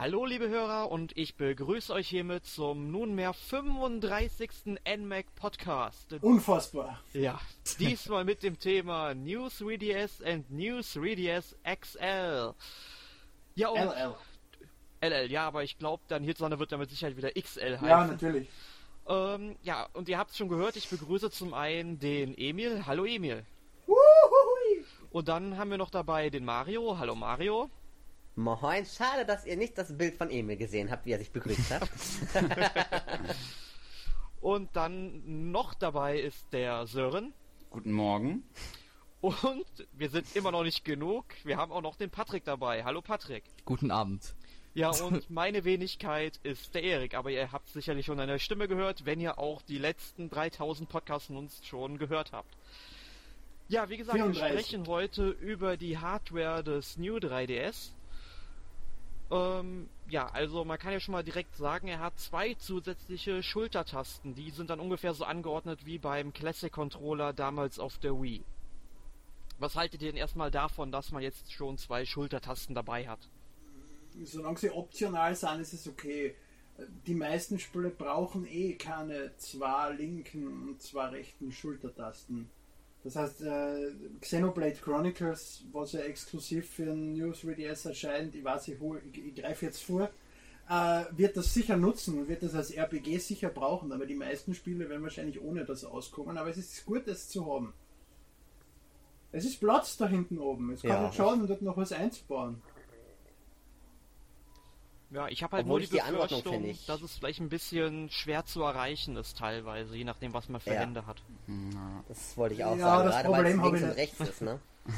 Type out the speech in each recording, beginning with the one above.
Hallo liebe Hörer und ich begrüße euch hiermit zum nunmehr 35. NMAC Podcast. Unfassbar. Ja, diesmal mit dem Thema New 3DS and New 3DS XL. Ja, und LL. LL, ja, aber ich glaube, dann hierzulande wird damit Sicherheit wieder XL heißen. Ja, natürlich. Ähm, ja, und ihr habt es schon gehört, ich begrüße zum einen den Emil. Hallo Emil. Wuhui. Und dann haben wir noch dabei den Mario. Hallo Mario. Moin, schade, dass ihr nicht das Bild von Emil gesehen habt, wie er sich begrüßt hat. Und dann noch dabei ist der Sören. Guten Morgen. Und wir sind immer noch nicht genug. Wir haben auch noch den Patrick dabei. Hallo Patrick. Guten Abend. Ja, und meine Wenigkeit ist der Erik, aber ihr habt sicherlich schon eine Stimme gehört, wenn ihr auch die letzten 3000 Podcasts von uns schon gehört habt. Ja, wie gesagt, 34. wir sprechen heute über die Hardware des New 3DS. Ähm, ja, also man kann ja schon mal direkt sagen, er hat zwei zusätzliche Schultertasten. Die sind dann ungefähr so angeordnet wie beim Classic Controller damals auf der Wii. Was haltet ihr denn erstmal davon, dass man jetzt schon zwei Schultertasten dabei hat? Solange sie optional sind, ist es okay. Die meisten Spiele brauchen eh keine zwei linken und zwei rechten Schultertasten. Das heißt, äh, Xenoblade Chronicles, was ja exklusiv für den New 3DS erscheint, ich weiß, ich, hol- ich, ich greife jetzt vor, äh, wird das sicher nutzen und wird das als RPG sicher brauchen, aber die meisten Spiele werden wahrscheinlich ohne das auskommen. Aber es ist gut, das zu haben. Es ist Platz da hinten oben. Es kann Ja. nicht schaden, dort noch was einzubauen. Ja, ich habe halt Obwohl nur die die Anordnung Befürchtung, finde ich- dass es vielleicht ein bisschen schwer zu erreichen ist teilweise, je nachdem, was man für Ja. Hände hat. Das wollte ich auch Ja, sagen, das gerade weil Problem es links und rechts ist, ne?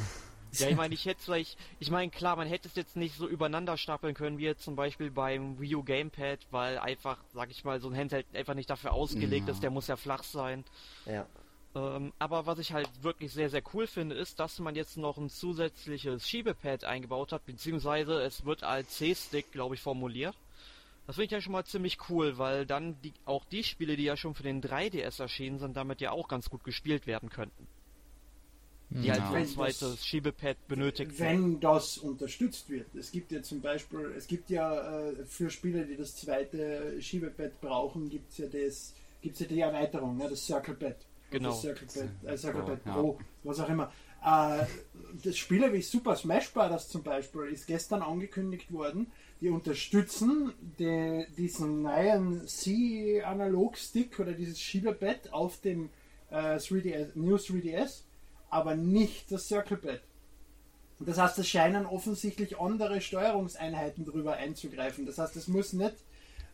Ja, ich meine, ich hätte vielleicht, ich meine, klar, man hätte es jetzt nicht so übereinander stapeln können, wie jetzt zum Beispiel beim Wii U Gamepad, weil einfach, sag ich mal, so ein Handheld einfach nicht dafür ausgelegt Ja. ist, der muss ja flach sein. Ja. Ähm, aber was ich halt wirklich sehr, sehr cool finde, ist, dass man jetzt noch ein zusätzliches Schiebepad eingebaut hat, beziehungsweise es wird als C-Stick, glaube ich, formuliert. Das finde ich ja schon mal ziemlich cool, weil dann die, auch die Spiele, die ja schon für den 3DS erschienen sind, damit ja auch ganz gut gespielt werden könnten. Die halt Ja. so ein zweites Schiebepad benötigt sind. Wenn das unterstützt wird. Es gibt ja zum Beispiel, es gibt ja äh, für Spiele, die das zweite Schiebepad brauchen, gibt es ja das, gibt's ja die Erweiterung, ne, das Circle Pad. Genau. Das Circle Pad, äh, Circle Pad Ja. Pro, was auch immer. Äh, das Spiele wie Super Smash Bros. zum Beispiel ist gestern angekündigt worden. Die unterstützen die, diesen neuen C-Analog-Stick oder dieses Schiebepad auf dem äh, 3DS, New 3DS, aber nicht das Circle Pad. Und Das heißt, es scheinen offensichtlich andere Steuerungseinheiten drüber einzugreifen. Das heißt, es muss nicht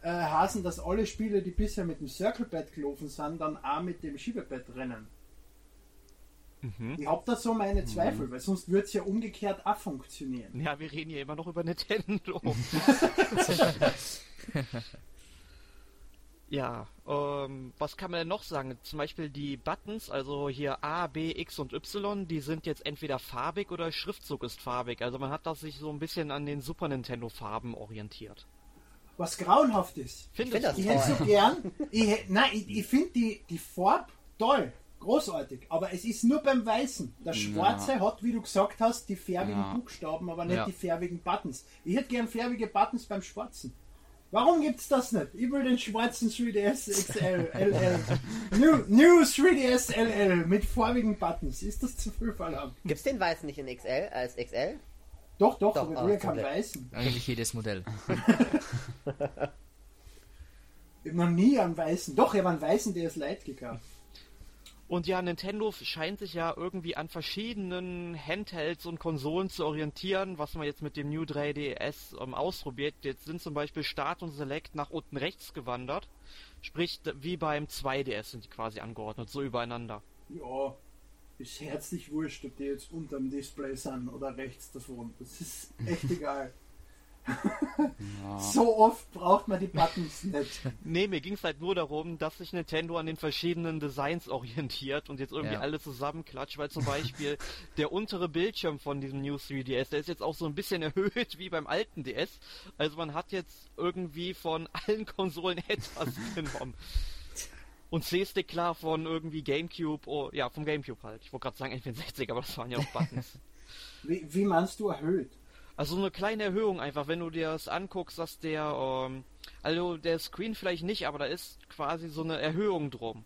äh, heißen, dass alle Spiele, die bisher mit dem Circle Pad gelaufen sind, dann auch mit dem Schiebepad rennen. Mhm. Ich habe da so meine Zweifel, weil sonst würde es ja umgekehrt auch funktionieren. Ja, wir reden hier immer noch über Nintendo. ja, ähm, was kann man denn noch sagen? Zum Beispiel die Buttons, also hier A, B, X und Y, die sind jetzt entweder farbig oder Schriftzug ist farbig. Also man hat das sich so ein bisschen an den Super Nintendo Farben orientiert. Was grauenhaft ist. Findest find du? Ich hätte so gern, ich, nein, ich, ich finde die, die Farbe toll, großartig, aber es ist nur beim Weißen. Der Schwarze hat, wie du gesagt hast, die färbigen Ja. Buchstaben, aber nicht Ja. die färbigen Buttons. Ich hätte gern färbige Buttons beim Schwarzen. Warum gibt's das nicht? Ich will den schwarzen 3DS XL, LL. New, new 3DS LL mit farbigen Buttons. Ist das zu viel verlangt? Gibt's den Weißen nicht in XL als XL? Doch, doch, Doch, keinen komplett. Weißen. Eigentlich jedes Modell. Ich noch nie einen Weißen. Doch, ich habe einen Weißen DS Lite gekauft. Und ja, Nintendo scheint sich ja irgendwie an verschiedenen Handhelds und Konsolen zu orientieren, was man jetzt mit dem New 3DS ähm, ausprobiert. Jetzt sind zum Beispiel Start und Select nach unten rechts gewandert. Sprich, wie beim 2DS sind die quasi angeordnet, so übereinander. Ja, ist herzlich wurscht, ob die jetzt unterm Display sind oder rechts davon. Das ist echt egal. So oft braucht man die Buttons nicht. Nee, mir ging es halt nur darum, dass sich Nintendo an den verschiedenen Designs orientiert und jetzt irgendwie Ja. alles zusammenklatscht, weil zum Beispiel der untere Bildschirm von diesem New 3DS, der ist jetzt auch so ein bisschen erhöht wie beim alten DS. Also man hat jetzt irgendwie von allen Konsolen etwas genommen. Und C-Stick klar von irgendwie Gamecube, oh, ja, vom Gamecube halt. Ich wollte gerade sagen N64, aber das waren ja auch Buttons. Wie, wie meinst du erhöht? Also eine kleine Erhöhung einfach, wenn du dir das anguckst, dass der, ähm, also der Screen vielleicht nicht, aber da ist quasi so eine Erhöhung drum.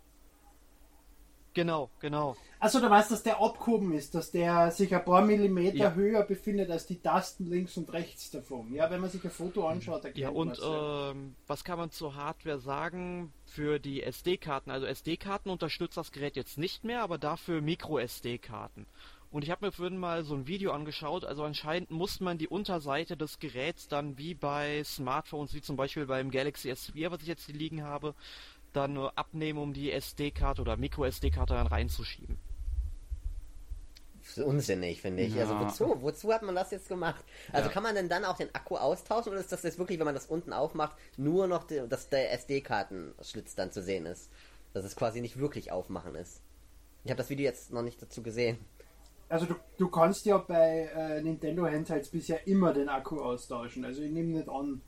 Genau, genau. Also du weißt, dass der abgehoben ist, dass der sich ein paar Millimeter Ja. höher befindet als die Tasten links und rechts davon. Ja, wenn man sich ein Foto anschaut, erkennt Ja, und ja. ähm, was kann man zur Hardware sagen? Für die SD-Karten, also SD-Karten unterstützt das Gerät jetzt nicht mehr, aber dafür Micro-SD-Karten. Und ich habe mir vorhin mal so ein Video angeschaut, also anscheinend muss man die Unterseite des Geräts dann wie bei Smartphones, wie zum Beispiel beim Galaxy S4, was ich jetzt hier liegen habe, dann nur abnehmen, um die SD-Karte oder Micro-SD-Karte dann reinzuschieben. Das ist unsinnig, finde ich. Also Ja. wozu? Wozu hat man das jetzt gemacht? Also Ja. kann man denn dann auch den Akku austauschen oder ist das jetzt wirklich, wenn man das unten aufmacht, nur noch, die, dass der SD-Kartenschlitz dann zu sehen ist? Dass es quasi nicht wirklich aufmachen ist. Ich habe das Video jetzt noch nicht dazu gesehen. Also du, du kannst ja bei äh, Nintendo Handhelds bisher immer den Akku austauschen. Also ich nehme nicht an,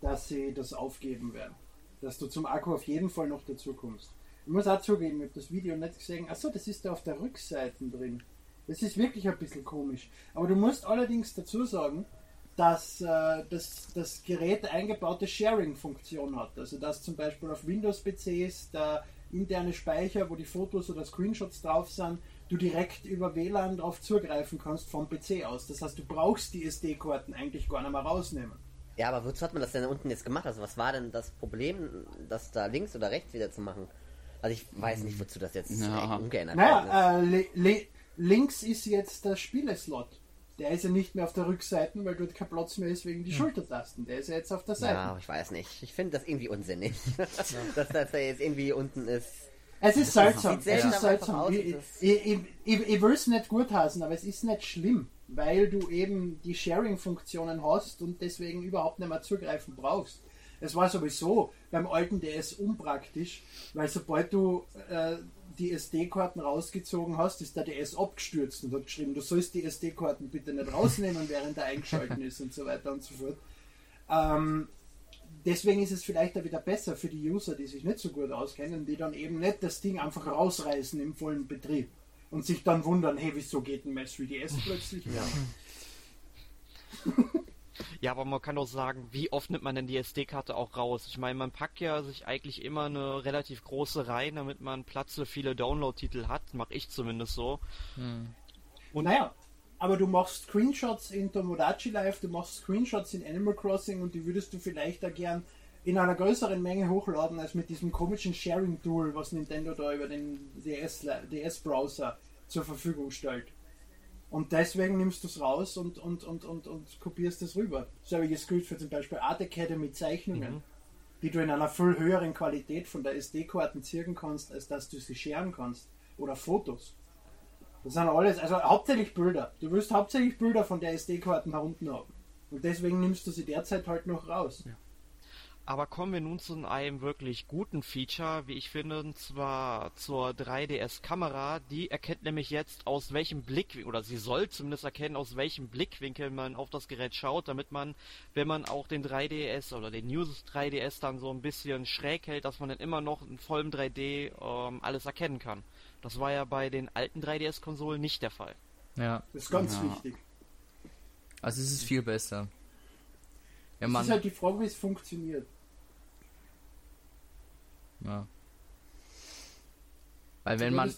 dass sie das aufgeben werden. Dass du zum Akku auf jeden Fall noch dazu kommst. Ich muss auch zugeben, ich habe das Video nicht gesehen. Achso, das ist da auf der Rückseite drin. Das ist wirklich ein bisschen komisch. Aber du musst allerdings dazu sagen, dass äh, das, das Gerät eingebaute Sharing-Funktion hat. Also dass zum Beispiel auf Windows-PCs der interne Speicher, wo die Fotos oder Screenshots drauf sind, du direkt über WLAN darauf zugreifen kannst vom PC aus. Das heißt, du brauchst die SD-Karten eigentlich gar nicht mehr rausnehmen. Ja, aber wozu hat man das denn unten jetzt gemacht? Also was war denn das Problem, das da links oder rechts wieder zu machen? Also ich weiß nicht, wozu das jetzt Ja. umgeändert. Naja, äh, li li links ist jetzt der Spieleslot. Der ist ja nicht mehr auf der Rückseite, weil dort kein Platz mehr ist wegen die Schultertasten. Der ist ja jetzt auf der Seite. Ja, ich weiß nicht. Ich finde das irgendwie unsinnig. dass das da jetzt irgendwie unten ist. Es ist seltsam. Es ist seltsam. Ich, das- ich, ich, ich, ich will es nicht gutheißen, aber es ist nicht schlimm, weil du eben die Sharing-Funktionen hast und deswegen überhaupt nicht mehr zugreifen brauchst. Es war sowieso beim alten DS unpraktisch, weil sobald du äh, die SD-Karten rausgezogen hast, ist der DS abgestürzt und hat geschrieben, du sollst die SD-Karten bitte nicht rausnehmen, während er eingeschalten ist und so weiter und so fort. Ähm, deswegen ist es vielleicht auch wieder besser für die User, die sich nicht so gut auskennen, die dann eben nicht das Ding einfach rausreißen im vollen Betrieb und sich dann wundern, hey, wieso geht denn mein 3DS plötzlich? Ja. Ja, aber man kann doch sagen, wie oft nimmt man denn die SD-Karte auch raus? Ich meine, man packt ja sich eigentlich immer eine relativ große rein, damit man Platz für viele Download-Titel hat. Mache ich zumindest so. Und naja, aber du machst Screenshots in Tomodachi Live, du machst Screenshots in Animal Crossing und die würdest du vielleicht da gern in einer größeren Menge hochladen als mit diesem komischen Sharing-Tool, was Nintendo da über den DS-Browser DS -Browser zur Verfügung stellt. Und deswegen nimmst du es raus und, und, und, und, und kopierst es rüber. So habe ich es gilt für zum Beispiel Art Academy Zeichnungen, die du in einer viel höheren Qualität von der SD-Karten ziehen kannst, als dass du sie scheren kannst. Oder Fotos. Das sind alles, also hauptsächlich Bilder. Du willst hauptsächlich Bilder von der SD-Karten herunten haben. Und deswegen nimmst du sie derzeit halt noch raus. Aber kommen wir nun zu einem wirklich guten Feature, wie ich finde, und zwar zur 3DS-Kamera. Die erkennt nämlich jetzt, aus welchem Blickwinkel, oder sie soll zumindest erkennen, aus welchem Blickwinkel man auf das Gerät schaut, damit man, wenn man auch den 3DS oder den News 3DS dann so ein bisschen schräg hält, dass man dann immer noch in vollem 3D ähm, alles erkennen kann. Das war ja bei den alten 3DS-Konsolen nicht der Fall. Ja. Das ist ganz Ja. wichtig. Also es ist viel besser. Wenn Es ist halt die Frage, wie es funktioniert. Ja. Weil wenn man,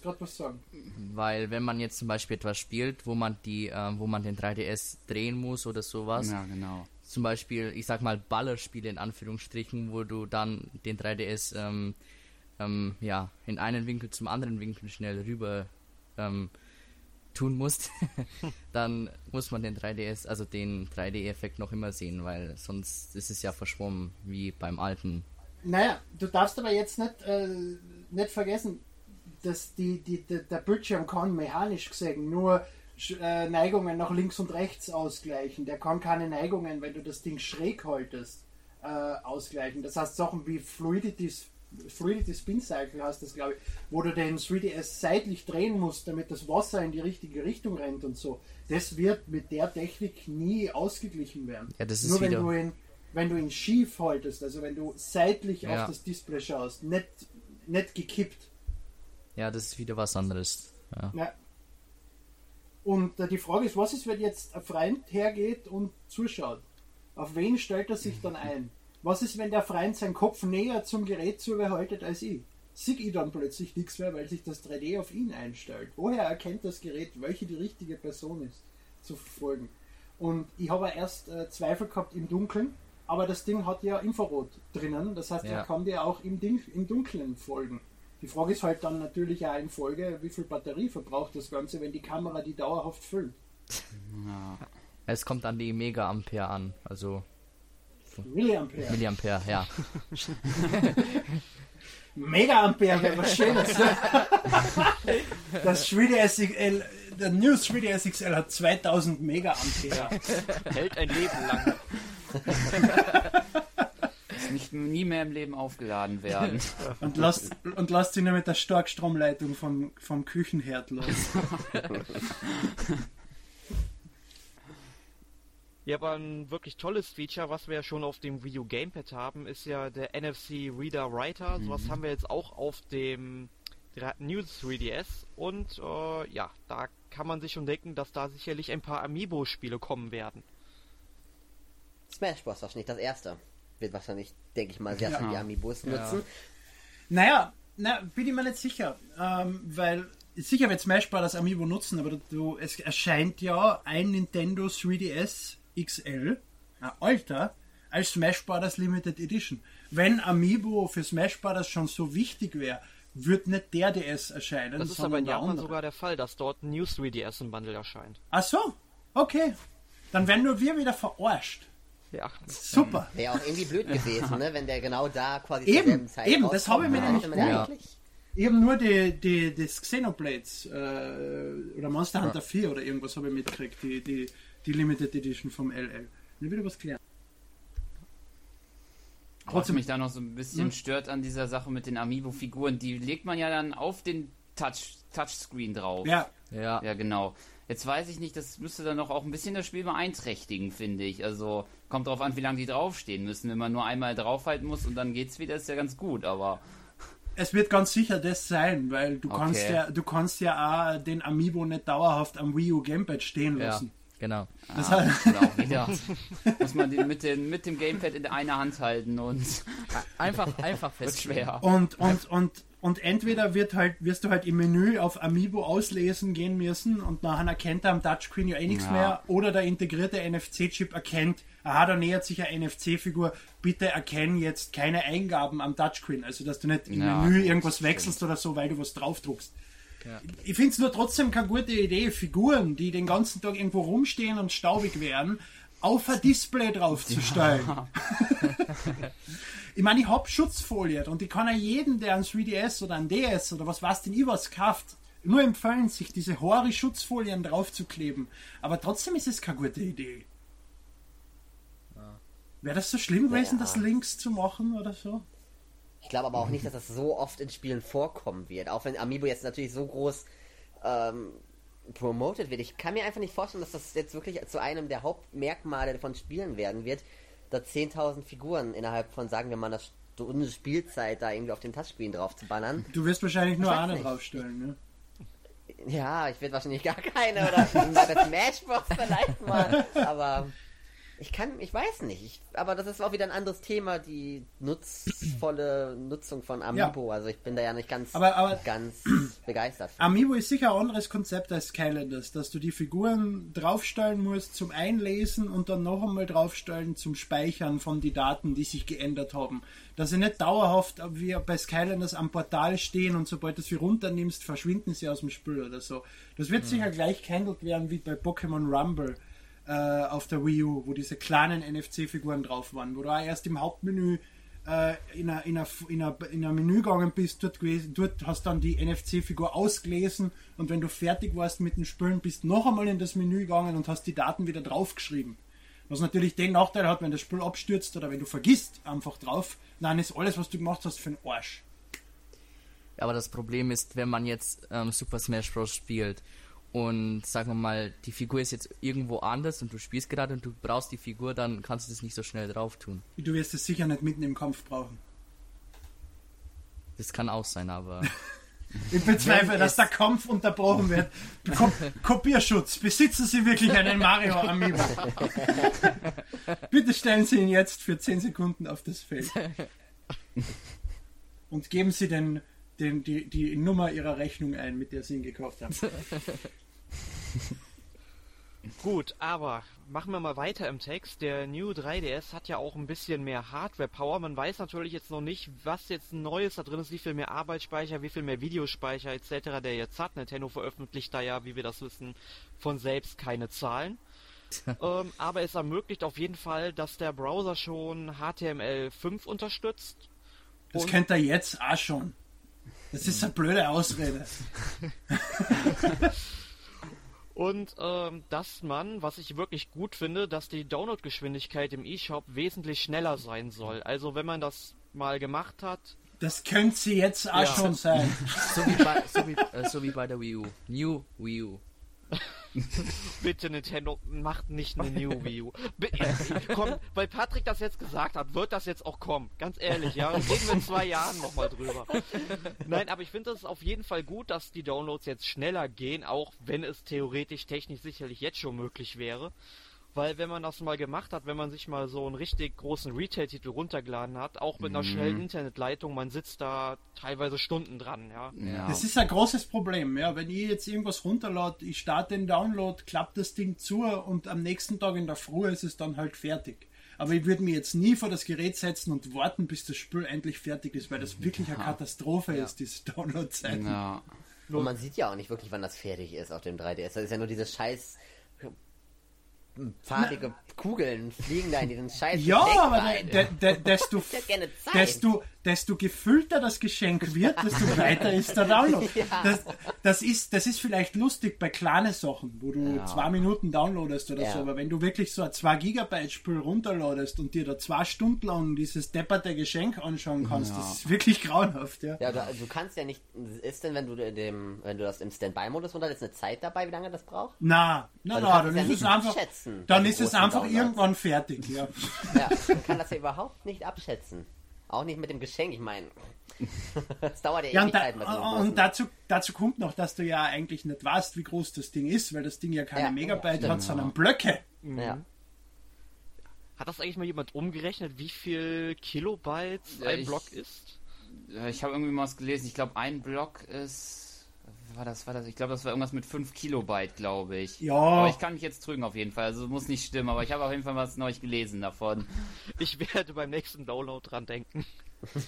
weil wenn man jetzt zum Beispiel etwas spielt, wo man die, äh, wo man den 3DS drehen muss oder sowas, Ja, genau. zum Beispiel, ich sag mal Ballerspiele in Anführungsstrichen, wo du dann den 3DS ähm, ähm, ja, in einen Winkel zum anderen Winkel schnell rüber ähm, tun musst, dann muss man den 3DS, also den 3D-Effekt noch immer sehen, weil sonst ist es ja verschwommen, wie beim alten. Naja, du darfst aber jetzt nicht, äh, nicht vergessen, dass die, die, der, der Bildschirm kann mechanisch gesehen nur äh, Neigungen nach links und rechts ausgleichen. Der kann keine Neigungen, wenn du das Ding schräg haltest, äh, ausgleichen. Das heißt Sachen wie Fluidity, Fluidity Spin Cycle hast das glaube ich, wo du den 3DS seitlich drehen musst, damit das Wasser in die richtige Richtung rennt und so. Das wird mit der Technik nie ausgeglichen werden. Ja, das ist Nur wenn wieder- du ihn wenn du ihn schief haltest, also wenn du seitlich Ja. auf das Display schaust, nicht, nicht gekippt. Ja, das ist wieder was anderes. Ja. Ja. Und äh, die Frage ist, was ist, wenn jetzt ein Freund hergeht und zuschaut? Auf wen stellt er sich dann ein? Was ist, wenn der Freund seinen Kopf näher zum Gerät zugehaltet als ich? Sieg ich dann plötzlich nichts mehr, weil sich das 3D auf ihn einstellt? Woher erkennt das Gerät, welche die richtige Person ist, zu verfolgen? Und ich habe erst äh, Zweifel gehabt im Dunkeln, aber das Ding hat ja Infrarot drinnen, das heißt, Ja. er kann dir auch im, Ding, im Dunkeln folgen. Die Frage ist halt dann natürlich auch in Folge, wie viel Batterie verbraucht das Ganze, wenn die Kamera die dauerhaft füllt. Es kommt an die Mega-Ampere an, also Milliampere. Milliampere, ja. Mega-Ampere wäre was Schönes. ne? das 3DS der New 3DS XL hat 2000 Mega-Ampere. Hält ein Leben lang. Nicht, nie mehr im Leben aufgeladen werden. Und lasst, und lasst ihn nur mit der Starkstromleitung vom, vom Küchenherd los. Ja, aber ein wirklich tolles Feature, was wir ja schon auf dem Wii U Gamepad haben, ist ja der NFC Reader Writer. Sowas haben wir jetzt auch auf dem dra- New 3DS. Und äh, ja, da kann man sich schon denken, dass da sicherlich ein paar Amiibo-Spiele kommen werden. Smash Bros. wahrscheinlich das erste. Wird wahrscheinlich, denke ich mal, sehr Ja. viele Amiibos nutzen. Naja, na, bin ich mir nicht sicher. Ähm, weil sicher wird Smash Bros. das Amiibo nutzen, aber du, es erscheint ja ein Nintendo 3DS XL, ein alter, als Smash Bros. Limited Edition. Wenn Amiibo für Smash Bros. schon so wichtig wäre, wird nicht der DS erscheinen. Das ist sondern aber in Japan andere. sogar der Fall, dass dort ein New 3DS im Bundle erscheint. Ach so, okay. Dann werden nur wir wieder verarscht. Ja. Super. Wäre auch irgendwie blöd gewesen, ne? wenn der genau da quasi Eben, Zeit eben, das habe ich mir nämlich eigentlich- Ich habe nur die, die, das Xenoblades äh, oder Monster Hunter 4 oder irgendwas habe ich mitgekriegt, die, die, die Limited Edition vom LL. Ich wieder was klären. Was mich da noch so ein bisschen stört an dieser Sache mit den Amiibo-Figuren, die legt man ja dann auf den Touch, Touchscreen drauf. Ja, Ja, Ja, genau. Jetzt weiß ich nicht, das müsste dann doch auch ein bisschen das Spiel beeinträchtigen, finde ich. Also kommt drauf an, wie lange die draufstehen müssen. Wenn man nur einmal draufhalten muss und dann geht's wieder, ist ja ganz gut, aber es wird ganz sicher das sein, weil du Okay. kannst ja, du kannst ja auch den Amiibo nicht dauerhaft am Wii U Gamepad stehen ja, lassen. genau. Das ah, wieder. Ja. muss man den mit, den, mit dem Gamepad in der einer Hand halten und Einfach, einfach fest. schwer. Und, und, und, und entweder wird halt, wirst du halt im Menü auf Amiibo auslesen gehen müssen und nachher erkennt er am Touchscreen ja eh nichts Ja. mehr oder der integrierte NFC-Chip erkennt, aha, da nähert sich eine NFC-Figur, bitte erkenn jetzt keine Eingaben am Touchscreen, also dass du nicht im Ja, Menü irgendwas wechselst oder so, weil du was draufdruckst. Ja. Ich finde es nur trotzdem keine gute Idee, Figuren, die den ganzen Tag irgendwo rumstehen und staubig werden, auf ein Display draufzustellen. Ich meine, ich hab Schutzfolie und ich kann ja jeden, der ein 3DS oder ein DS oder was weiß denn ich was kauft, nur empfehlen, sich diese hohe Schutzfolien draufzukleben. Aber trotzdem ist es keine gute Idee. Wäre das so schlimm gewesen, Ja. das links zu machen oder so? Ich glaube aber auch nicht, dass das so oft in Spielen vorkommen wird. Auch wenn Amiibo jetzt natürlich so groß ähm, promoted wird. Ich kann mir einfach nicht vorstellen, dass das jetzt wirklich zu einem der Hauptmerkmale von Spielen werden wird, da 10.000 Figuren innerhalb von, sagen wir mal, einer Stunde Spielzeit da irgendwie auf den Touchscreen drauf zu bannern. Du wirst wahrscheinlich nur eine nicht. draufstellen, ne? Ja, ich werde wahrscheinlich gar keine oder bei Bros vielleicht mal. Aber ich kann, ich weiß nicht. Ich, aber das ist auch wieder ein anderes Thema, die nutzvolle Nutzung von Amiibo. Also ich bin da ja nicht ganz, Aber- aber- ganz begeistert. von. Amiibo ist sicher ein anderes Konzept als Skylanders, dass du die Figuren draufstellen musst zum Einlesen und dann noch einmal draufstellen zum Speichern von die Daten, die sich geändert haben. Dass sie nicht dauerhaft wie bei Skylanders am Portal stehen und sobald du sie runternimmst, verschwinden sie aus dem Spiel oder so. Das wird sicher gleich gehandelt werden wie bei Pokémon Rumble äh, auf der Wii U, wo diese kleinen NFC-Figuren drauf waren, wo du auch erst im Hauptmenü äh, in ein a Menü gegangen bist, dort, gewesen, dort hast dann die NFC-Figur ausgelesen und wenn du fertig warst mit dem Spülen, bist noch einmal in das Menü gegangen und hast die Daten wieder draufgeschrieben. Was natürlich den Nachteil hat, wenn das Spiel abstürzt oder wenn du vergisst einfach drauf, dann ist alles, was du gemacht hast, für den Arsch. Aber das Problem ist, wenn man jetzt ähm, Super Smash Bros. spielt und sagen wir mal, die Figur ist jetzt irgendwo anders und du spielst gerade und du brauchst die Figur, dann kannst du das nicht so schnell drauf tun. Du wirst es sicher nicht mitten im Kampf brauchen. Das kann auch sein, aber Ich bezweifle, dass der Kampf unterbrochen wird. Ko Kopierschutz. Besitzen Sie wirklich einen Mario Amiibo? Bitte stellen Sie ihn jetzt für 10 Sekunden auf das Feld. Und geben Sie den, den, die, die Nummer Ihrer Rechnung ein, mit der Sie ihn gekauft haben. Gut, aber machen wir mal weiter im Text. Der New 3DS hat ja auch ein bisschen mehr Hardware-Power. Man weiß natürlich jetzt noch nicht, was jetzt Neues da drin ist, wie viel mehr Arbeitsspeicher, wie viel mehr Videospeicher etc. der jetzt hat. Nintendo veröffentlicht da ja, wie wir das wissen, von selbst keine Zahlen. ähm, aber es ermöglicht auf jeden Fall, dass der Browser schon HTML5 unterstützt. Das kennt er jetzt auch schon. Das ist eine blöde Ausrede. Und ähm, dass man, was ich wirklich gut finde, dass die Downloadgeschwindigkeit im eShop wesentlich schneller sein soll. Also wenn man das mal gemacht hat, Das könnte sie jetzt auch Ja. schon sein. So wie bei, so wie, äh, so wie bei der Wii U. New Wii U. bitte Nintendo, macht nicht eine New Wii U. Komm, weil Patrick das jetzt gesagt hat, wird das jetzt auch kommen. Ganz ehrlich, ja. Reden wir in zwei Jahren nochmal drüber. Nein, aber ich finde es auf jeden Fall gut, dass die Downloads jetzt schneller gehen, auch wenn es theoretisch technisch sicherlich jetzt schon möglich wäre. Weil wenn man das mal gemacht hat, wenn man sich mal so einen richtig großen Retail-Titel runtergeladen hat, auch mit einer schnellen Internetleitung, man sitzt da teilweise Stunden dran, ja. Ja. Das ist ein großes Problem. Ja, wenn ich jetzt irgendwas runterlade, ich starte den Download, klappt das Ding zu und am nächsten Tag in der Früh ist es dann halt fertig. Aber ich würde mir jetzt nie vor das Gerät setzen und warten, bis das Spiel endlich fertig ist, weil das wirklich eine Katastrophe ist, diese Downloadzeit. ja. Und man sieht ja auch nicht wirklich, wann das fertig ist auf dem 3DS. Das ist ja nur diese scheiß farbige Kugeln fliegen da in diesen scheiß Ja, Geschenk aber rein. de, de, desto, desto, desto gefüllter das Geschenk wird, desto weiter ist der Download. Ja. Das, das, ist, das ist vielleicht lustig bei kleinen Sachen, wo du Ja. zwei Minuten downloadest oder Ja. so, aber wenn du wirklich so ein 2 Gigabyte Spiel runterladest und dir da zwei Stunden lang dieses depperte Geschenk anschauen kannst, das ist wirklich grauenhaft, ja. Ja, du, kannst ja nicht. Ist denn, wenn du dem, wenn du das im Standby-Modus runterlässt, eine Zeit dabei, wie lange das braucht? Na, na, Also na, dann es ist es einfach, abschätzen bei dann ist es einfach irgendwann fertig, ja. Ja, man kann das ja überhaupt nicht abschätzen. Auch nicht mit dem Geschenk, ich meine. Es dauert ja, Ja, und, da, Ewigkeiten mit so einem und dazu, dazu kommt noch, dass du ja eigentlich nicht weißt, wie groß das Ding ist, weil das Ding ja keine Ja, Megabyte stimmt. hat, sondern Blöcke. Ja. Hat das eigentlich mal jemand umgerechnet, wie viel Kilobytes Ja, ein ich- Block ist? Ich habe irgendwie mal was gelesen. Ich glaube, ein Block ist. War das, war das? Ich glaube, das war irgendwas mit 5 Kilobyte, glaube ich. Ja. Aber ich kann mich jetzt trügen auf jeden Fall. Also muss nicht stimmen, aber ich habe auf jeden Fall was Neues gelesen davon. Ich werde beim nächsten Download dran denken.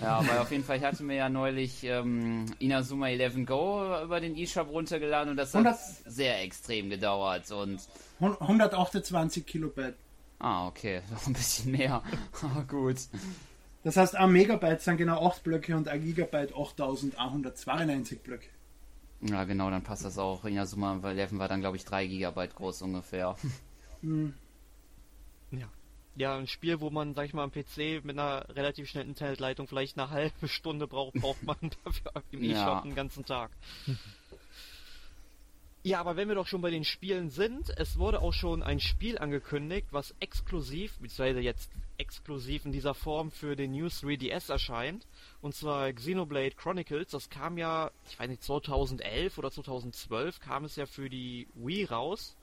Ja, weil auf jeden Fall, ich hatte mir ja neulich ähm, Inazuma 11 Go über den eShop runtergeladen und das hat 100 sehr extrem gedauert und 128 Kilobyte. Ah, okay, noch ein bisschen mehr. Aber gut. Das heißt, ein Megabyte sind genau 8 Blöcke und ein Gigabyte 8192 Blöcke. Ja, genau, dann passt das auch. Inazuma 11 war dann, glaube ich, 3 Gigabyte groß ungefähr. Ja. Ja, ein Spiel, wo man, sag ich mal, am PC mit einer relativ schnellen Internetleitung vielleicht eine halbe Stunde braucht, braucht man dafür im Ja. E-Shop einen ganzen Tag. Ja, aber wenn wir doch schon bei den Spielen sind, es wurde auch schon ein Spiel angekündigt, was exklusiv, beziehungsweise jetzt exklusiv in dieser Form für den New 3DS erscheint. Und zwar Xenoblade Chronicles. Das kam ja, ich weiß nicht, 2011 oder 2012 kam es ja für die Wii raus.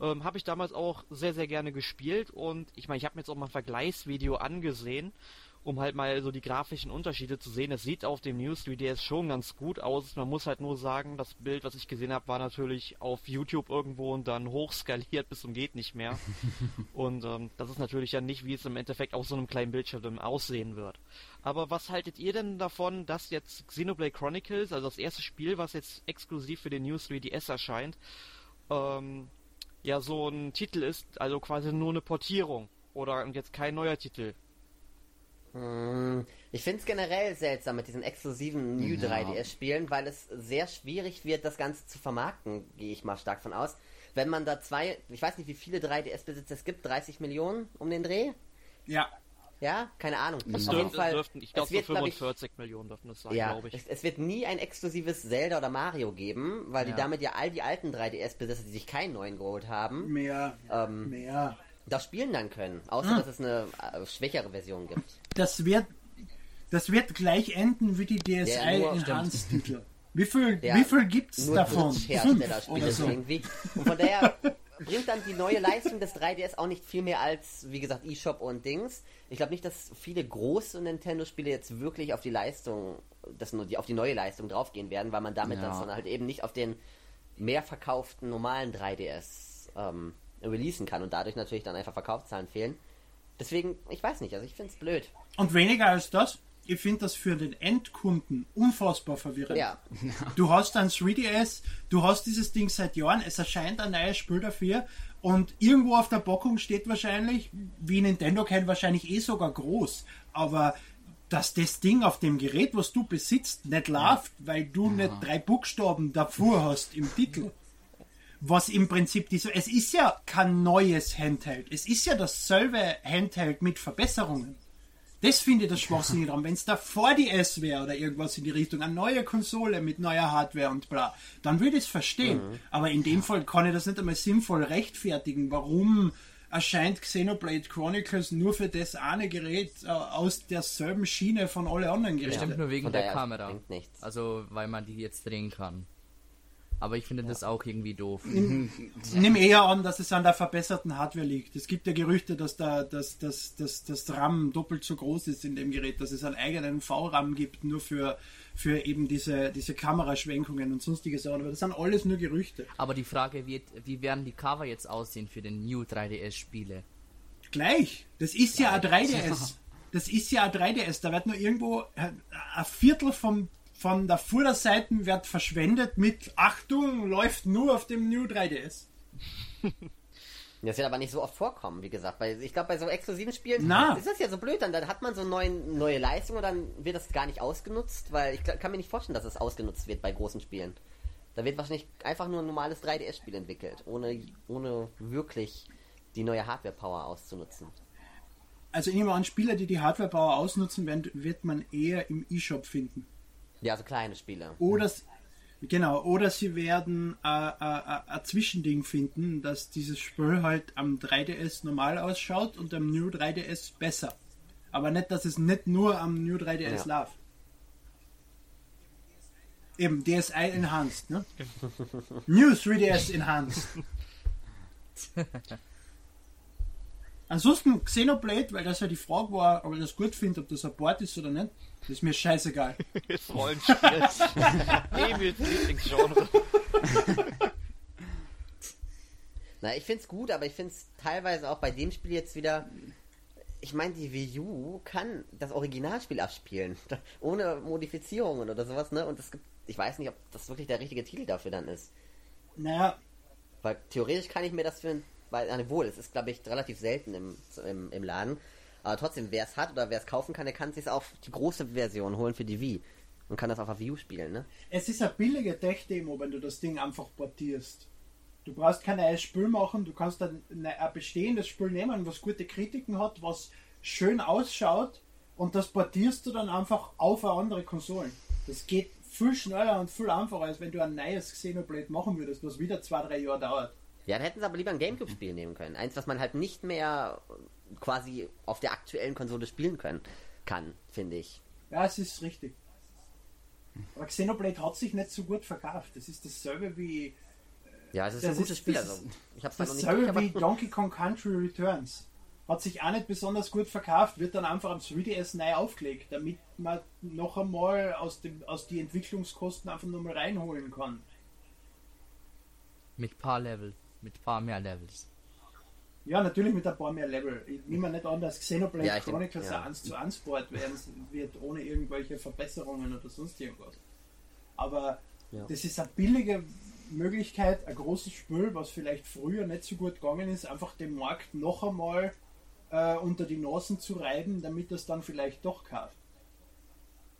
Ähm, habe ich damals auch sehr, sehr gerne gespielt und ich meine, ich habe mir jetzt auch mal ein Vergleichsvideo angesehen, um halt mal so die grafischen Unterschiede zu sehen. Es sieht auf dem News 3DS schon ganz gut aus. Man muss halt nur sagen, das Bild, was ich gesehen habe, war natürlich auf YouTube irgendwo und dann hochskaliert bis zum geht nicht mehr. und ähm, das ist natürlich ja nicht, wie es im Endeffekt auf so einem kleinen Bildschirm aussehen wird. Aber was haltet ihr denn davon, dass jetzt Xenoblade Chronicles, also das erste Spiel, was jetzt exklusiv für den News 3DS erscheint, ähm, ja so ein Titel ist, also quasi nur eine Portierung oder jetzt kein neuer Titel. Hm, Ich finde es generell seltsam mit diesen exklusiven New Ja. 3DS-Spielen, weil es sehr schwierig wird, das Ganze zu vermarkten, gehe ich mal stark von aus. Wenn man da zwei, ich weiß nicht, wie viele 3DS-Besitzer es gibt, 30 Millionen um den Dreh? Ja, Ja, keine Ahnung. Das Auf jeden dürften, Fall, dürften, ich es glaube, so wird, glaub ich, 45 Millionen dürften es sein, ja, glaube ich. es, es wird nie ein exklusives Zelda oder Mario geben, weil die Ja. damit ja all die alten 3DS-Besitzer, die sich keinen neuen geholt haben, mehr, ähm, mehr. Das spielen dann können. Außer, dass es eine äh, schwächere Version gibt. Das wird, das wird gleich enden wie die Ja, DSi nur- Enhanced-Titel. Wie viel, Ja, wie viel gibt's nur davon? Fünf oder so. irgendwie. Und von daher bringt dann die neue Leistung des 3DS auch nicht viel mehr als, wie gesagt, eShop und Dings. Ich glaube nicht, dass viele große Nintendo-Spiele jetzt wirklich auf die Leistung, das, nur die, auf die neue Leistung draufgehen werden, weil man damit Ja. dann halt eben nicht auf den mehr verkauften normalen 3DS ähm, releasen kann und dadurch natürlich dann einfach Verkaufszahlen fehlen. Deswegen, ich weiß nicht, also ich finde es blöd. Und weniger als das, ich finde das für den Endkunden unfassbar verwirrend. Ja, Du hast ein 3DS, du hast dieses Ding seit Jahren, es erscheint ein neues Spiel dafür und irgendwo auf der Packung steht wahrscheinlich, wie Nintendo kennt, wahrscheinlich eh sogar groß, aber dass das Ding auf dem Gerät, was du besitzt, nicht läuft, weil du nicht drei Buchstaben davor hast im Titel. Was im Prinzip diese, es ist ja kein neues Handheld, es ist ja dasselbe Handheld mit Verbesserungen. Das finde ich das Schwachsinnige dran. Wenn es da vor die S wäre oder irgendwas in die Richtung, eine neue Konsole mit neuer Hardware und bla, dann würde ich es verstehen. Aber in dem Fall kann ich das nicht einmal sinnvoll rechtfertigen. Warum erscheint Xenoblade Chronicles nur für das eine Gerät äh, aus derselben Schiene von alle anderen Geräten? Stimmt nur wegen der daher Kamera. Also, weil man die jetzt drehen kann. Aber ich finde das auch irgendwie doof. Ich nehme eher an, dass es an der verbesserten Hardware liegt. Es gibt ja Gerüchte, dass da, dass, dass, dass, das RAM doppelt so groß ist in dem Gerät, dass es einen eigenen V-RAM gibt, nur für, für eben diese, diese Kameraschwenkungen und sonstige Sachen. Aber das sind alles nur Gerüchte. Aber die Frage wird, wie werden die Cover jetzt aussehen für den New 3DS-Spiele? Gleich. Das ist ja ein 3DS. Das ist ja ein 3DS. Da wird nur irgendwo ein Viertel vom, von der Vorderseite wird verschwendet mit Achtung, läuft nur auf dem New 3DS. Das wird aber nicht so oft vorkommen, wie gesagt. Weil ich glaube, bei so exklusiven Spielen Na. ist das ja so blöd. Dann, dann hat man so neuen, neue Leistung und dann wird das gar nicht ausgenutzt, weil ich kann mir nicht vorstellen, dass es ausgenutzt wird bei großen Spielen. Da wird wahrscheinlich einfach nur ein normales 3DS-Spiel entwickelt, ohne, ohne wirklich die neue Hardware-Power auszunutzen. Also ich nehme an, Spieler, die die Hardware-Power ausnutzen werden, wird man eher im E-Shop finden. Ja, so kleine Spiele. Oder, genau, oder sie werden äh, äh, äh, ein Zwischending finden, dass dieses Spiel halt am 3DS normal ausschaut und am New 3DS besser. Aber nicht, dass es nicht nur am New 3DS Ja. läuft. Eben, DSi Enhanced, ne? New 3DS Enhanced. Ansonsten Xenoblade, weil das ja die Frage war, ob ich das gut finde, ob das ein Port ist oder nicht, das ist mir scheißegal. Das Rollenspiel. Emils Lieblingsgenre. Na, ich find's gut, aber ich find's teilweise auch bei dem Spiel jetzt wieder. Ich meine, die Wii U kann das Originalspiel abspielen. Ohne Modifizierungen oder sowas, ne? Und es gibt. Ich weiß nicht, ob das wirklich der richtige Titel dafür dann ist. Naja, Weil theoretisch kann ich mir das für ein. Weil, wohl, es ist, glaube ich, relativ selten im, im, im Laden. Aber trotzdem, wer es hat oder wer es kaufen kann, der kann sich auf die große Version holen für die Wii. Und kann das auf der Wii U spielen, ne? Es ist eine billige Tech-Demo, wenn du das Ding einfach portierst. Du brauchst kein neues Spiel machen, du kannst ein, ne- ein bestehendes Spiel nehmen, was gute Kritiken hat, was schön ausschaut und das portierst du dann einfach auf andere Konsolen. Das geht viel schneller und viel einfacher, als wenn du ein neues Xenoblade machen würdest, was wieder zwei, drei Jahre dauert. Ja, da hätten sie aber lieber ein Gamecube-Spiel nehmen können. Eins, was man halt nicht mehr äh, quasi auf der aktuellen Konsole spielen können kann, finde ich. Ja, es ist richtig. Aber Xenoblade hat sich nicht so gut verkauft. Das ist dasselbe wie Ja, es ist Das ein gutes ist- Spiel, das also ich hab's zwar noch nicht Dasselbe durch, aber wie Donkey Kong Country Returns. Hat sich auch nicht besonders gut verkauft, wird dann einfach am 3DS neu aufgelegt, damit man noch einmal aus, dem, aus die Entwicklungskosten einfach nochmal reinholen kann. Mit paar Level. Mit paar mehr Levels. Ja, natürlich mit ein paar mehr Level. Ich nehme nicht an, dass Xenoblade Ja, Chronicles ja. ein 1 zu 1 Port werden wird, ohne irgendwelche Verbesserungen oder sonst irgendwas. Aber Ja. das ist eine billige Möglichkeit, ein großes Spiel, was vielleicht früher nicht so gut gegangen ist, einfach den Markt noch einmal äh, unter die Nasen zu reiben, damit das dann vielleicht doch kauft.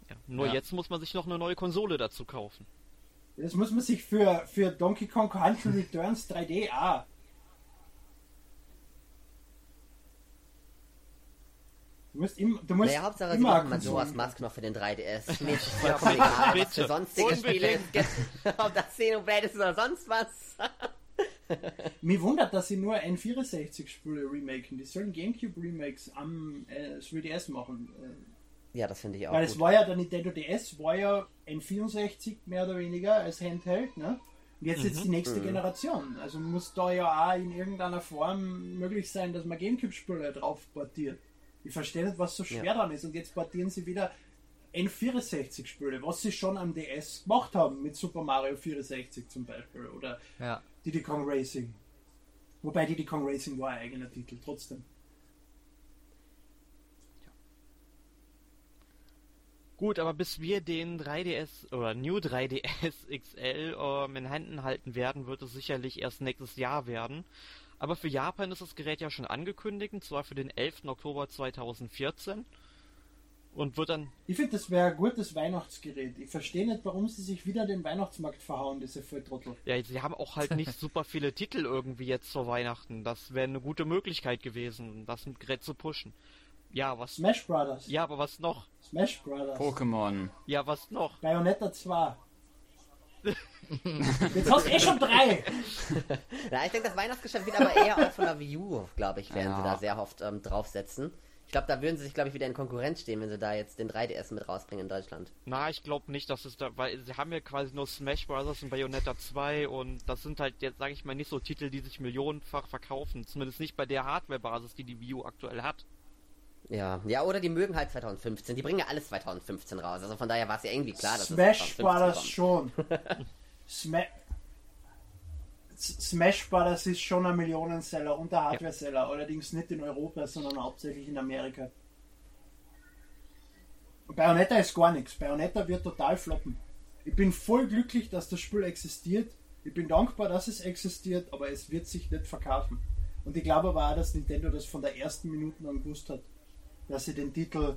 Ja, nur Ja. jetzt muss man sich noch eine neue Konsole dazu kaufen. Das muss man sich für, für Donkey Kong Country Returns 3D auch. Du musst, im, du musst naja, Hauptsache, sie immer machen eine mal sowas Konsolen- Maskknopf für den 3DS. Mir ist vollkommen egal, was für sonstige Spiele es. Ob das Xenoblade ist oder sonst was. Mich wundert, dass sie nur N64-Spiele remaken. Die sollen Gamecube-Remakes am äh, 3DS machen. Äh, Ja, das finde ich auch Weil gut. es war ja der Nintendo DS, war ja N64 mehr oder weniger als Handheld, ne? Und jetzt ist die nächste Generation. Also muss da ja auch in irgendeiner Form möglich sein, dass man Gamecube-Spiele drauf portiert. Ich verstehe nicht, was so schwer Ja. daran ist. Und jetzt portieren sie wieder N64-Spiele, was sie schon am DS gemacht haben, mit Super Mario 64 zum Beispiel. Oder Ja. Diddy Kong Racing. Wobei Diddy Kong Racing war ein eigener Titel, trotzdem. Gut, aber bis wir den 3DS oder New 3DS XL ähm, in Händen halten werden, wird es sicherlich erst nächstes Jahr werden. Aber für Japan ist das Gerät ja schon angekündigt, und zwar für den 11. Oktober 2014. Und wird dann, Ich finde, das wäre ein gutes Weihnachtsgerät. Ich verstehe nicht, warum sie sich wieder den Weihnachtsmarkt verhauen, diese Volltrottel. ja, sie haben auch halt nicht super viele Titel irgendwie jetzt vor Weihnachten. Das wäre eine gute Möglichkeit gewesen, das mit Gerät zu pushen. Ja, was, Smash Brothers. ja, aber was noch? Smash Brothers. Pokémon. Ja, was noch? Bayonetta 2. Jetzt hast du eh schon drei. Ja, ich denke, das Weihnachtsgeschäft wird aber eher auch von der Wii U, glaube ich, werden sie Ja. da sehr oft ähm, draufsetzen. Ich glaube, da würden sie sich, glaube ich, wieder in Konkurrenz stehen, wenn sie da jetzt den 3DS mit rausbringen in Deutschland. Na, ich glaube nicht, dass es da, weil sie haben ja quasi nur Smash Bros. und Bayonetta 2 und das sind halt jetzt, sage ich mal, nicht so Titel, die sich millionenfach verkaufen. Zumindest nicht bei der Hardware-Basis, die die Wii U aktuell hat. Ja, ja, oder die mögen halt 2015. Die bringen ja alles 2015 raus. Also von daher war es ja irgendwie klar, dass Smash es 2015 Brothers kommt. schon. Sma S- Smash Brothers ist schon ein Millionenseller und ein Hardware-Seller. Allerdings nicht in Europa, sondern hauptsächlich in Amerika. Bayonetta ist gar nichts. Bayonetta wird total floppen. Ich bin voll glücklich, dass das Spiel existiert. Ich bin dankbar, dass es existiert, aber es wird sich nicht verkaufen. Und ich glaube aber auch, dass Nintendo das von der ersten Minute an gewusst hat, dass sie den Titel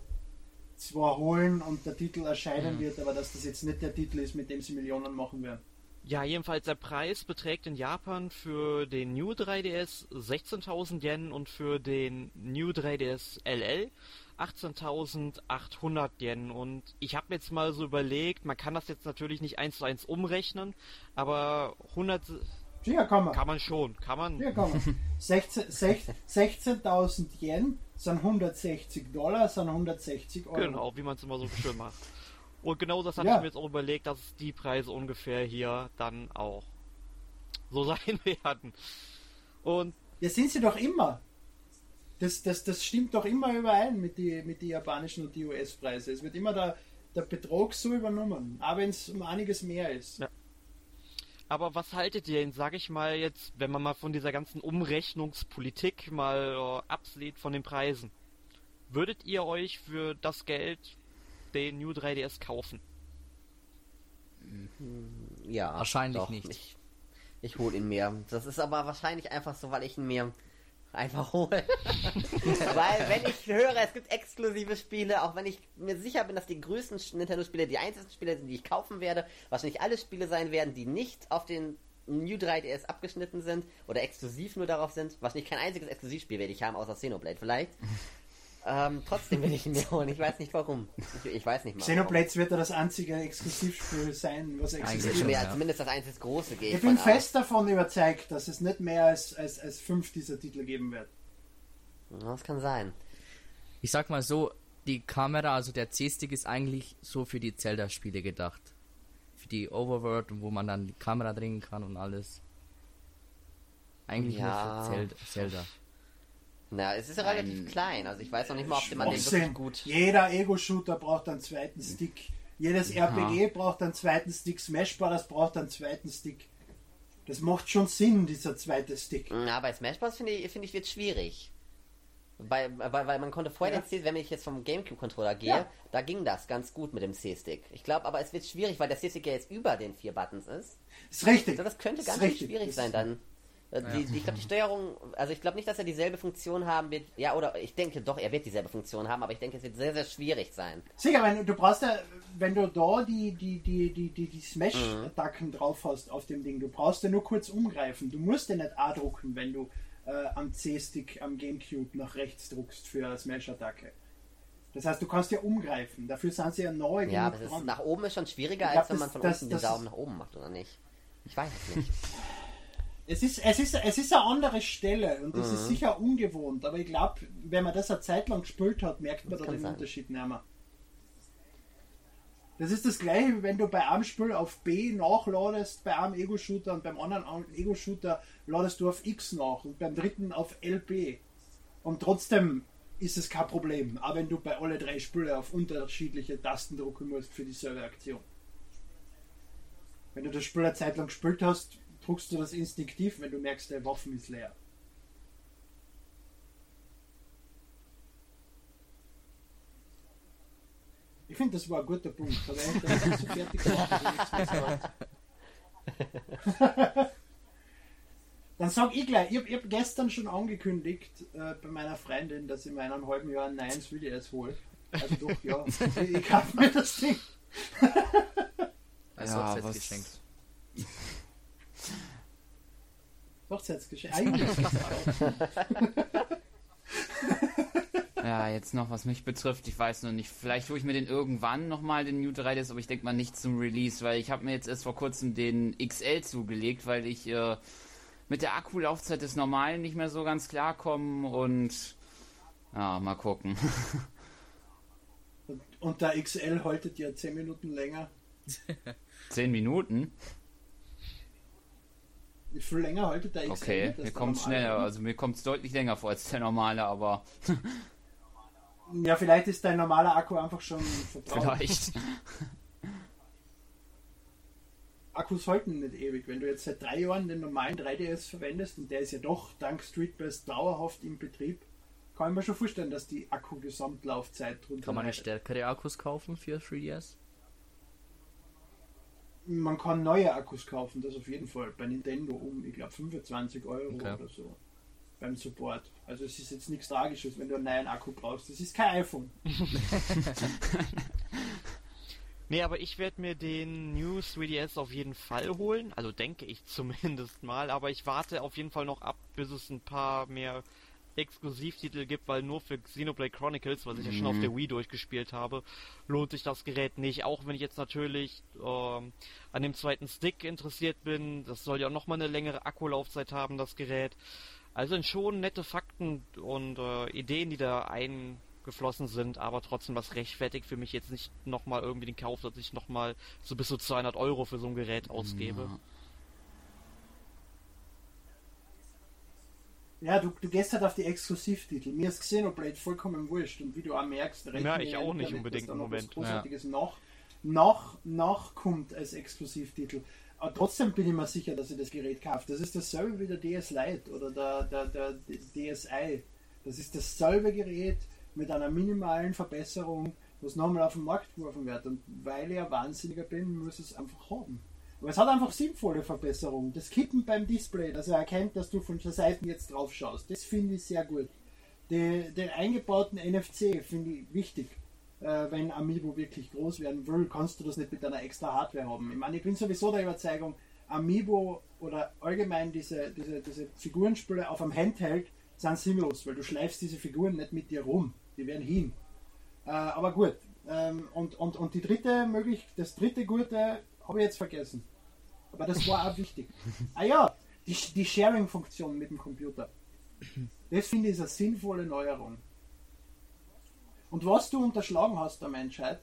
zwar holen und der Titel erscheinen wird, aber dass das jetzt nicht der Titel ist, mit dem sie Millionen machen werden. Ja, jedenfalls der Preis beträgt in Japan für den New 3DS 16.000 Yen und für den New 3DS LL 18.800 Yen. Und ich habe jetzt mal so überlegt, man kann das jetzt natürlich nicht eins zu eins umrechnen, aber 100 Ja, kann man. kann man schon, kann man. Ja, kann man. 16 sech- 16.000 Yen sind 160 Dollar, sind 160 Euro. Genau, wie man es immer so schön macht. Und genau das hatte Ja. ich mir jetzt auch überlegt, dass die Preise ungefähr hier dann auch so sein werden. Und Ja, sind sie doch immer. Das, das, das stimmt doch immer überein mit den mit die japanischen und die US-Preise. Es wird immer der, der Betrag so übernommen, auch wenn es um einiges mehr ist. Ja. Aber was haltet ihr denn, sag ich mal jetzt, wenn man mal von dieser ganzen Umrechnungspolitik mal äh, absieht von den Preisen? Würdet ihr euch für das Geld den New 3DS kaufen? Ja, Wahrscheinlich doch, nicht. Ich, ich hole ihn mir. Das ist aber wahrscheinlich einfach so, weil ich ihn mir einfach hole. weil wenn ich höre, es gibt exklusive Spiele, auch wenn ich mir sicher bin, dass die größten Nintendo-Spiele die einzigen Spiele sind, die ich kaufen werde, wahrscheinlich alle Spiele sein werden, die nicht auf den New 3DS abgeschnitten sind oder exklusiv nur darauf sind. Wahrscheinlich kein einziges Exklusivspiel werde ich haben, außer Xenoblade vielleicht. Ähm, trotzdem will ich ihn mir holen. Ich weiß nicht warum. Ich, ich weiß nicht mal. Xenoblade wird ja das einzige Exklusivspiel sein, was existiert. Ja, Ja. zumindest das einzige große gehe Ich bin aus. fest davon überzeugt, dass es nicht mehr als, als, als fünf dieser Titel geben wird. Das kann sein. Ich sag mal so, die Kamera, also der C-Stick ist eigentlich so für die Zelda-Spiele gedacht. Für die Overworld, wo man dann die Kamera drehen kann und alles. Eigentlich Ja. nur für Zelda. Zelda. Na, es ist ja relativ klein, also ich weiß noch nicht mal, ob man den wirklich gut. Jeder Ego-Shooter braucht einen zweiten Stick. Jedes RPG braucht einen zweiten Stick. Smash Bros. braucht einen zweiten Stick. Das macht schon Sinn, dieser zweite Stick. Na, bei Smash Bros. finde ich, finde ich wird schwierig. Bei, weil, weil man konnte vorher Ja. den C, wenn ich jetzt vom Gamecube-Controller gehe, Ja. da ging das ganz gut mit dem C-Stick. Ich glaube aber, es wird schwierig, weil der C-Stick ja jetzt über den vier Buttons ist. Ist richtig. Ich glaube, das könnte ganz schwierig Ist- sein dann. Äh, Die, die, ich glaube, die Steuerung, also ich glaube nicht, dass er dieselbe Funktion haben wird. Ja, oder ich denke doch, er wird dieselbe Funktion haben, aber ich denke, es wird sehr, sehr schwierig sein. Sicher, wenn du brauchst ja, wenn du da die, die, die, die, die, die Smash-Attacken drauf hast auf dem Ding, du brauchst ja nur kurz umgreifen. Du musst ja nicht A drucken, wenn du äh, am C-Stick am Gamecube nach rechts druckst für eine Smash-Attacke. Das heißt, du kannst ja umgreifen. Dafür sind sie ja neu Ja, aber ist, nach oben ist schon schwieriger, glaub, als wenn man das- von das- unten den das- Daumen nach oben macht, oder nicht? Ich weiß es nicht. Es ist, es, ist, es ist eine andere Stelle und es Mhm. ist sicher ungewohnt, aber ich glaube, wenn man das eine Zeit lang gespielt hat, merkt man Das da den sein. Unterschied nicht mehr. Das ist das gleiche, wie wenn du bei einem Spiel auf B nachladest, bei einem Ego-Shooter und beim anderen Ego-Shooter ladest du auf X nach und beim dritten auf LB. Und trotzdem ist es kein Problem, auch wenn du bei alle drei Spielen auf unterschiedliche Tasten drucken musst für dieselbe Aktion. Wenn du das Spiel eine Zeit lang gespielt hast, druckst du das instinktiv, wenn du merkst, der Waffen ist leer. Ich finde, das war ein guter Punkt. Aber ich das nicht so fertig gemacht. Dann sag ich gleich, ich habe hab gestern schon angekündigt äh, bei meiner Freundin, dass ich mir in einem halben Jahr ein 9 3DS hole. Also doch, ja. ich, ich kaufe mir das Ding. Als Ja, Hochzeitsgeschenk. Hochzeitsgeschenk. Eigentlich. Ja, jetzt noch, was mich betrifft, ich weiß noch nicht. Vielleicht hole ich mir den irgendwann nochmal, den New 3DS, aber ich denke mal nicht zum Release, weil ich habe mir jetzt erst vor kurzem den XL zugelegt, weil ich äh, mit der Akkulaufzeit des normalen nicht mehr so ganz klarkomme und ja, mal gucken. Und, und der XL haltet ja 10 Minuten länger. Zehn Minuten? Viel länger haltet der XL? Okay, mir der kommt schneller, also mir kommt es deutlich länger vor als der normale, aber Ja, vielleicht ist dein normaler Akku einfach schon verbraucht. vielleicht. Akkus halten nicht ewig. Wenn du jetzt seit drei Jahren den normalen 3DS verwendest und der ist ja doch dank Streetbest dauerhaft im Betrieb, kann ich mir schon vorstellen, dass die Akku-Gesamtlaufzeit drunter Kann man eine leidet. stärkere Akkus kaufen für 3DS? Man kann neue Akkus kaufen, das auf jeden Fall. Bei Nintendo um, ich glaube, 25 Euro Okay. oder so. Beim Support. Also es ist jetzt nichts Tragisches, wenn du einen neuen Akku brauchst. Das ist kein iPhone. Nee, aber ich werde mir den New 3DS auf jeden Fall holen. Also denke ich zumindest mal. Aber ich warte auf jeden Fall noch ab, bis es ein paar mehr Exklusivtitel gibt, weil nur für Xenoblade Chronicles, was ich ja schon auf der Wii durchgespielt habe, lohnt sich das Gerät nicht. Auch wenn ich jetzt natürlich ähm, an dem zweiten Stick interessiert bin. Das soll ja auch nochmal eine längere Akkulaufzeit haben, das Gerät. Also sind schon nette Fakten und äh, Ideen, die da eingeflossen sind, aber trotzdem was rechtfertigt für mich jetzt nicht nochmal irgendwie den Kauf, dass ich nochmal so bis zu 200 Euro für so ein Gerät ausgebe. Ja, du, du gehst halt auf die Exklusivtitel. Mir ist Xenoblade vollkommen wurscht. Und wie du auch merkst, rechne Ja, ich ja auch nicht unbedingt im was Moment. Großartiges noch, noch, noch kommt als Exklusivtitel. Aber trotzdem bin ich mir sicher, dass ich das Gerät kaufe. Das ist dasselbe wie der DS Lite oder der, der, der DSi. Das ist dasselbe Gerät mit einer minimalen Verbesserung, was nochmal auf den Markt geworfen wird. Und weil ich ein Wahnsinniger bin, muss es einfach haben. Aber es hat einfach sinnvolle Verbesserungen. Das Kippen beim Display, dass er erkennt, dass du von der Seite jetzt drauf schaust, das finde ich sehr gut. Die, den eingebauten NFC finde ich wichtig. Äh, wenn Amiibo wirklich groß werden will, kannst du das nicht mit einer extra Hardware haben. Ich meine, ich bin sowieso der Überzeugung, Amiibo oder allgemein diese, diese, diese Figurenspiele auf einem Handheld sind sinnlos, weil du schleifst diese Figuren nicht mit dir rum. Die werden hin. Äh, aber gut. Ähm, und, und, und die dritte möglich, das dritte Gute habe ich jetzt vergessen. Aber das war auch wichtig. Ah ja, die, die Sharing-Funktion mit dem Computer. Das finde ich ist eine sinnvolle Neuerung. Und was du unterschlagen hast der Menschheit,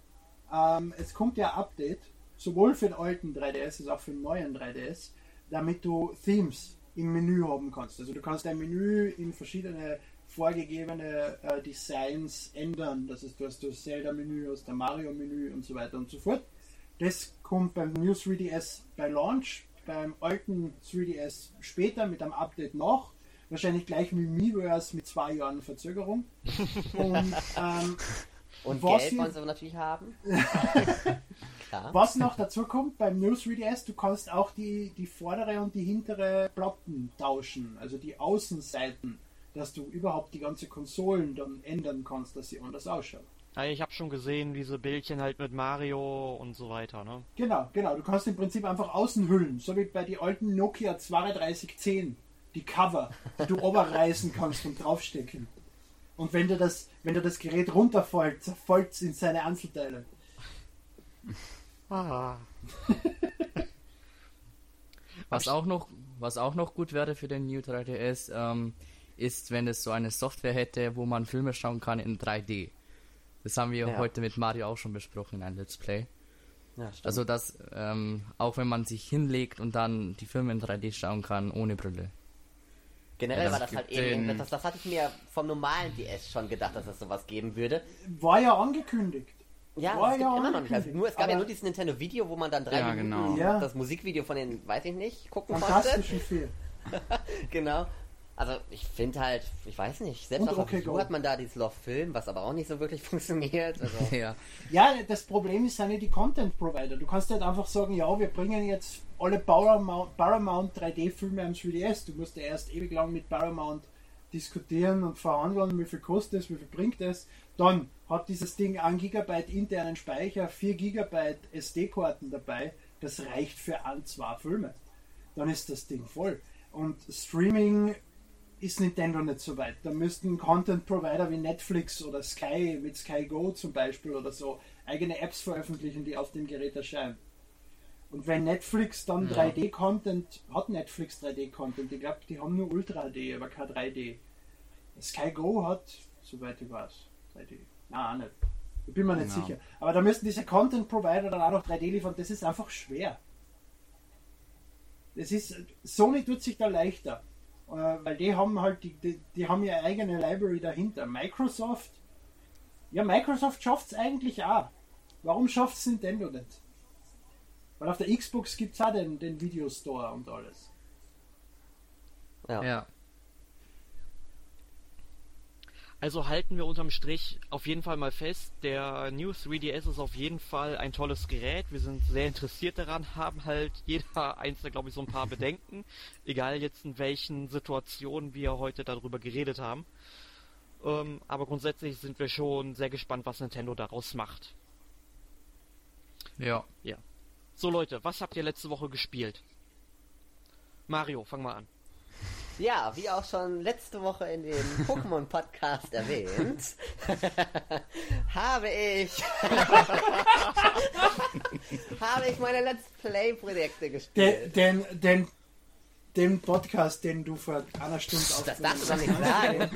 ähm, es kommt ja ein Update, sowohl für den alten 3DS als auch für den neuen 3DS, damit du Themes im Menü haben kannst. Also du kannst dein Menü in verschiedene vorgegebene äh, Designs ändern. Das heißt, du hast das Zelda-Menü, hast ein Mario-Menü und so weiter und so fort. Das kommt beim New 3DS bei Launch, beim alten 3DS später mit einem Update noch. Wahrscheinlich gleich mit Miiverse mit zwei Jahren Verzögerung. Und ähm, Und Was Geld wollen sie natürlich haben. Klar. was noch dazu kommt beim New 3DS, du kannst auch die, die vordere und die hintere Platten tauschen, also die Außenseiten, dass du überhaupt die ganze Konsolen dann ändern kannst, dass sie anders ausschauen. Ja, ich habe schon gesehen, diese Bildchen halt mit Mario und so weiter, ne? Genau, genau. Du kannst im Prinzip einfach Außenhüllen, so wie bei den alten Nokia 3210, die Cover, die du oberreißen kannst und draufstecken. Und wenn dir das, wenn dir das Gerät runterfällt, zerfällt es in seine Einzelteile. Ah. Was auch noch, was auch noch gut wäre für den New 3DS, ähm, ist, wenn es so eine Software hätte, wo man Filme schauen kann in 3D. Das haben wir Ja. heute mit Mario auch schon besprochen in einem Let's Play. Ja, stimmt. Also dass ähm, auch wenn man sich hinlegt und dann die Filme in 3D schauen kann ohne Brille. Generell Ja, war das das halt eben, das, das hatte ich mir vom normalen DS schon gedacht, dass es sowas geben würde. War ja angekündigt. Ja, War ja immer noch nicht. Also angekündigt, nur, es gab ja nur dieses Nintendo-Video, wo man dann drei Ja, Minuten genau. Ja. das Musikvideo von den, weiß ich nicht, gucken konnte. Fantastischen Film. Genau. Also ich finde halt, ich weiß nicht, selbst Und auf der okay, go. hat man da dieses Love Film, was aber auch nicht so wirklich funktioniert. Also, Ja. Ja, das Problem ist sind ja die Content Provider. Du kannst halt einfach sagen, ja, wir bringen jetzt alle Paramount, Paramount 3D-Filme am 3DS. Du musst ja erst ewig lang mit Paramount diskutieren und verhandeln, wie viel kostet es, wie viel bringt es. Dann hat dieses Ding 1 GB internen Speicher, 4 GB SD-Karten dabei. Das reicht für ein, zwei Filme. Dann ist das Ding voll. Und Streaming ist Nintendo nicht so weit. Da müssten Content Provider wie Netflix oder Sky mit Sky Go zum Beispiel oder so eigene Apps veröffentlichen, die auf dem Gerät erscheinen. Und wenn Netflix dann 3D-Content, hat Netflix 3D-Content, ich glaube, die haben nur Ultra HD, aber kein 3D. Sky Go hat, soweit ich weiß, 3D. Nein, auch nicht. Ich bin mir nicht Ja. sicher. Aber da müssten diese Content Provider dann auch noch 3D liefern, das ist einfach schwer. Das ist, Sony tut sich da leichter. Äh, weil die haben halt, die, die, die haben ihre eigene Library dahinter. Microsoft, ja, Microsoft schafft es eigentlich auch. Warum schafft es Nintendo nicht? Weil auf der Xbox gibt es auch den, den Videostore und alles. ja. ja. Also halten wir unterm Strich auf jeden Fall mal fest, der New 3DS ist auf jeden Fall ein tolles Gerät. Wir sind sehr interessiert daran, haben halt jeder Einzelne, glaube ich, so ein paar Bedenken. Egal jetzt in welchen Situationen wir heute darüber geredet haben. Ähm, aber grundsätzlich sind wir schon sehr gespannt, was Nintendo daraus macht. Ja. So Leute, was habt ihr letzte Woche gespielt? Mario, fang mal an. Ja, wie auch schon letzte Woche in dem Pokémon-Podcast erwähnt, habe ich habe ich meine Let's Play-Projekte gespielt. Den, den, den, den Podcast, den du vor einer Stunde Das aufgenommen darfst du doch nicht sagen.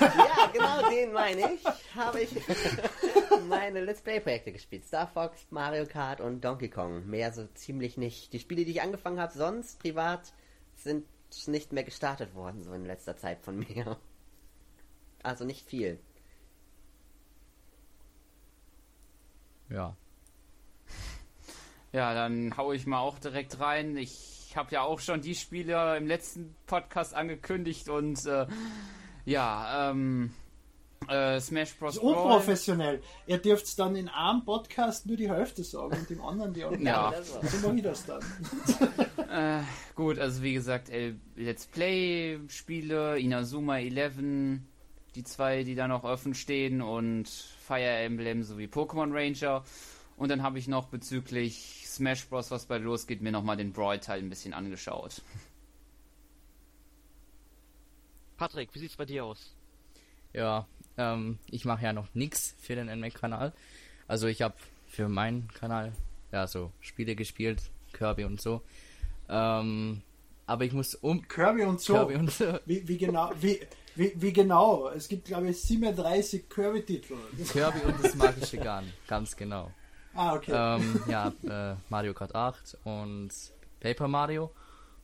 ja, genau den meine ich. Habe ich meine Let's Play-Projekte gespielt. Star Fox, Mario Kart und Donkey Kong. Mehr so ziemlich nicht. Die Spiele, die ich angefangen habe, sonst privat, sind nicht mehr gestartet worden, so in letzter Zeit von mir. Also nicht viel. Ja. Ja, dann hau ich mal auch direkt rein. Ich habe ja auch schon die Spiele im letzten Podcast angekündigt und äh, ja, ähm, äh, Smash Bros. Das ist unprofessionell. Ihr dürft dann in einem Podcast nur die Hälfte sagen und im anderen die andere. Ja. So mache ich das dann. Äh, gut, also wie gesagt, äh, Let's Play Spiele, Inazuma 11, die zwei, die da noch offen stehen und Fire Emblem sowie Pokémon Ranger. Und dann habe ich noch bezüglich Smash Bros., was bald losgeht, mir nochmal den Brawl-Teil ein bisschen angeschaut. Patrick, wie sieht's bei dir aus? Ja, ähm, ich mache ja noch nix für den NMAC-Kanal. Also ich habe für meinen Kanal ja so Spiele gespielt, Kirby und so. Ähm, aber ich muss um Kirby und so. Kirby und so. Wie, wie genau? Wie, wie, wie genau? Es gibt, glaube ich, 37 Kirby-Titel. Kirby und das magische Garn, ganz genau. Ah, okay. Ähm, ja, äh, Mario Kart 8 und Paper Mario.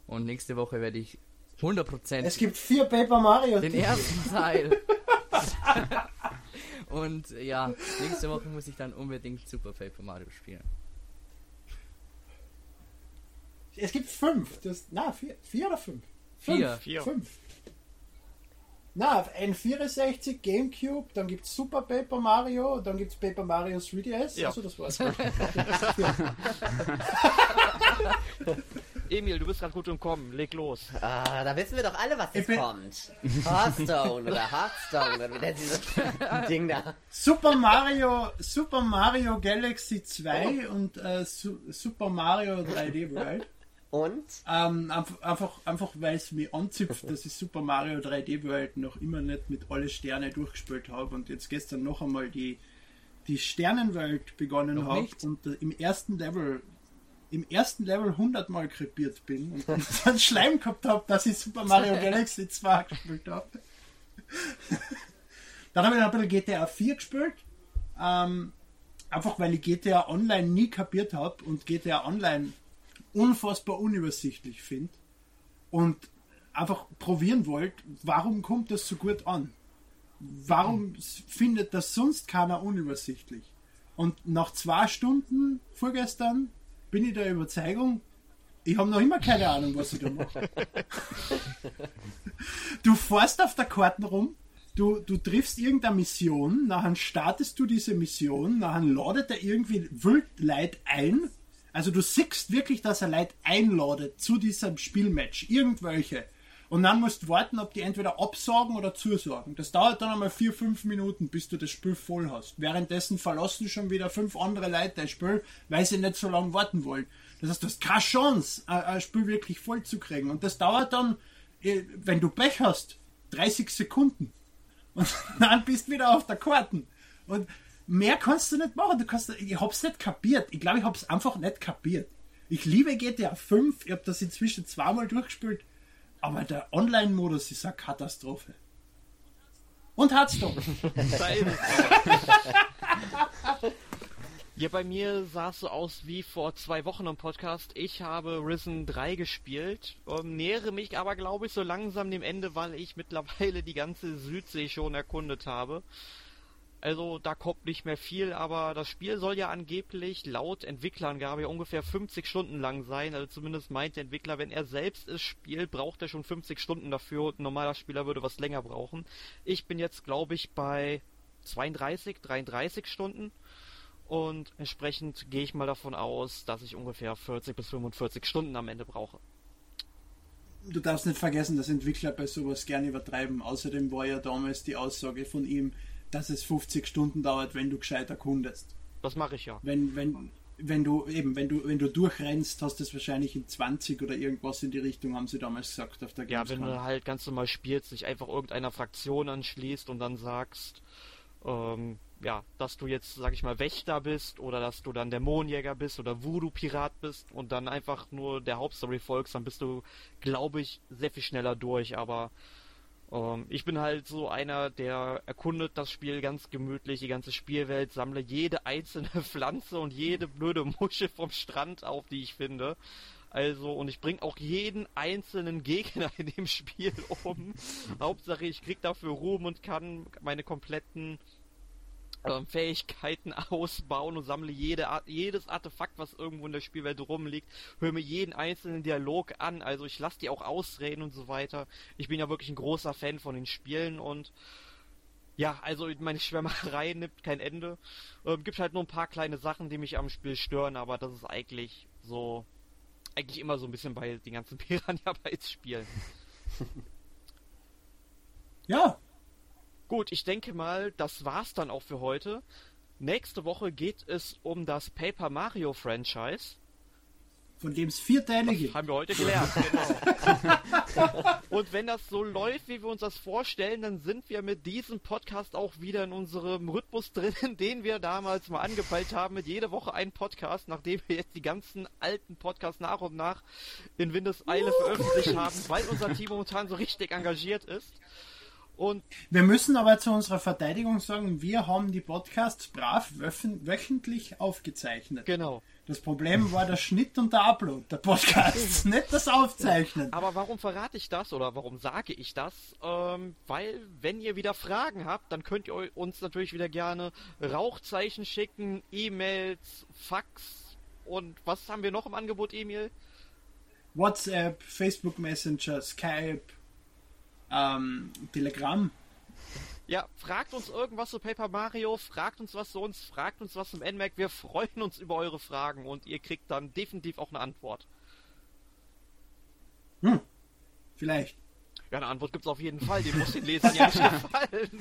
Und nächste Woche werde ich 100% es gibt vier Paper Mario. den ersten Teil. und ja, nächste Woche muss ich dann unbedingt Super Paper Mario spielen. Es gibt fünf. Das, na, vier, vier oder fünf? Vier. Fünf. Vier. Fünf. Na, N64, Gamecube, dann gibt es Super Paper Mario, dann gibt es Paper Mario 3DS. Ja. Also das war's. Emil, du bist gerade gut im Kommen, leg los. Ah, da wissen wir doch alle, was jetzt kommt. Hearthstone oder Hearthstone oder wie nennt dieses Ding da. Super Mario, Super Mario Galaxy 2 und äh, Su Super Mario 3D World. Und? Ähm, einfach, einfach, einfach weil es mich anzipft, dass ich Super Mario 3D World noch immer nicht mit alle Sterne durchgespielt habe und jetzt gestern noch einmal die, die Sternenwelt begonnen habe und im ersten Level im ersten Level 100 Mal krepiert bin und dann Schleim gehabt habe, dass ich Super Mario Galaxy 2 gespielt habe. dann habe ich noch ein bisschen GTA 4 gespielt. Ähm, einfach weil ich GTA Online nie kapiert habe und GTA Online unfassbar unübersichtlich finde und einfach probieren wollte, warum kommt das so gut an? Warum findet das sonst keiner unübersichtlich? Und nach zwei Stunden vorgestern bin ich der Überzeugung, ich habe noch immer keine Ahnung, was ich da mache. du fährst auf der Karte rum, du, du triffst irgendeine Mission, nachher startest du diese Mission, nachher ladet er irgendwie wild Leid ein. Also du siehst wirklich, dass er Leid einladet zu diesem Spielmatch, irgendwelche. Und dann musst du warten, ob die entweder absagen oder zusagen. Das dauert dann einmal vier, fünf Minuten, bis du das Spiel voll hast. Währenddessen verlassen schon wieder fünf andere Leute das Spiel, weil sie nicht so lange warten wollen. Das heißt, du hast keine Chance, ein Spiel wirklich voll zu kriegen. Und das dauert dann, äh, wenn du Pech hast, 30 Sekunden. Und dann bist du wieder auf der Karten. Und mehr kannst du nicht machen. Du kannst, ich hab's nicht kapiert. Ich glaube, ich hab's einfach nicht kapiert. Ich liebe GTA 5. Ich habe das inzwischen zweimal durchgespielt. Aber der Online-Modus ist eine Katastrophe. Und Hearthstone. Ja, bei mir sah es so aus wie vor zwei Wochen im Podcast. Ich habe Risen 3 gespielt, ähm, nähere mich aber, glaube ich, so langsam dem Ende, weil ich mittlerweile die ganze Südsee schon erkundet habe. Also da kommt nicht mehr viel, aber das Spiel soll ja angeblich laut Entwicklerangabe ungefähr 50 Stunden lang sein. Also zumindest meint der Entwickler, wenn er selbst es spielt, braucht er schon 50 Stunden dafür und ein normaler Spieler würde was länger brauchen. Ich bin jetzt, glaube ich, bei 32, 33 Stunden. Und entsprechend gehe ich mal davon aus, dass ich ungefähr 40 bis 45 Stunden am Ende brauche. Du darfst nicht vergessen, dass Entwickler bei sowas gerne übertreiben. Außerdem war ja damals die Aussage von ihm, dass es 50 Stunden dauert, wenn du gescheit erkundest. Das mache ich ja. Wenn, wenn, wenn du eben, wenn du, wenn du durchrennst, hast du es wahrscheinlich in 20 oder irgendwas in die Richtung, haben sie damals gesagt auf der Gamescom. Ja, wenn du halt ganz normal spielst, sich einfach irgendeiner Fraktion anschließt und dann sagst, ähm, ja, dass du jetzt, sag ich mal, Wächter bist oder dass du dann Dämonenjäger bist oder Voodoo-Pirat bist und dann einfach nur der Hauptstory folgst, dann bist du, glaube ich, sehr viel schneller durch, aber ähm, ich bin halt so einer, der erkundet das Spiel ganz gemütlich, die ganze Spielwelt, sammle jede einzelne Pflanze und jede blöde Muschel vom Strand auf, die ich finde. Also, und ich bringe auch jeden einzelnen Gegner in dem Spiel um. Hauptsache, ich krieg dafür Ruhm und kann meine kompletten ähm, Fähigkeiten ausbauen und sammle jede, jedes Artefakt, was irgendwo in der Spielwelt rumliegt, höre mir jeden einzelnen Dialog an, also ich lasse die auch ausreden und so weiter. Ich bin ja wirklich ein großer Fan von den Spielen und ja, also meine Schwärmerei nimmt kein Ende. Ähm, gibt halt nur ein paar kleine Sachen, die mich am Spiel stören, aber das ist eigentlich so, eigentlich immer so ein bisschen bei den ganzen Piranha Bytes Spielen. ja, Gut, ich denke mal, das war's dann auch für heute. Nächste Woche geht es um das Paper Mario Franchise. Von dem es vier Teile das gibt. Haben wir heute gelernt, genau. Und wenn das so läuft, wie wir uns das vorstellen, dann sind wir mit diesem Podcast auch wieder in unserem Rhythmus drin, den wir damals mal angepeilt haben, mit jeder Woche ein Podcast, nachdem wir jetzt die ganzen alten Podcasts nach und nach in Windeseile veröffentlicht haben, weil unser Team momentan so richtig engagiert ist. Und wir müssen aber zu unserer Verteidigung sagen, wir haben die Podcasts brav wöchentlich aufgezeichnet. Genau. Das Problem war der Schnitt und der Upload der Podcasts, nicht das Aufzeichnen. Aber warum verrate ich das oder warum sage ich das? Ähm, weil, wenn ihr wieder Fragen habt, dann könnt ihr uns natürlich wieder gerne Rauchzeichen schicken, E-Mails, Fax und was haben wir noch im Angebot, Emil? WhatsApp, Facebook Messenger, Skype, ähm, Telegramm. Ja, fragt uns irgendwas zu Paper Mario, fragt uns was zu uns, fragt uns was zum NMAC. Wir freuen uns über eure Fragen und ihr kriegt dann definitiv auch eine Antwort. Hm, vielleicht. Ja, eine Antwort gibt's auf jeden Fall, die muss den Lesern ja nicht gefallen.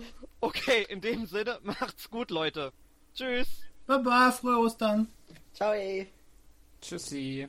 okay, in dem Sinne, macht's gut, Leute. Tschüss. Baba, frohe Ostern. Ciao. Ey. Tschüssi.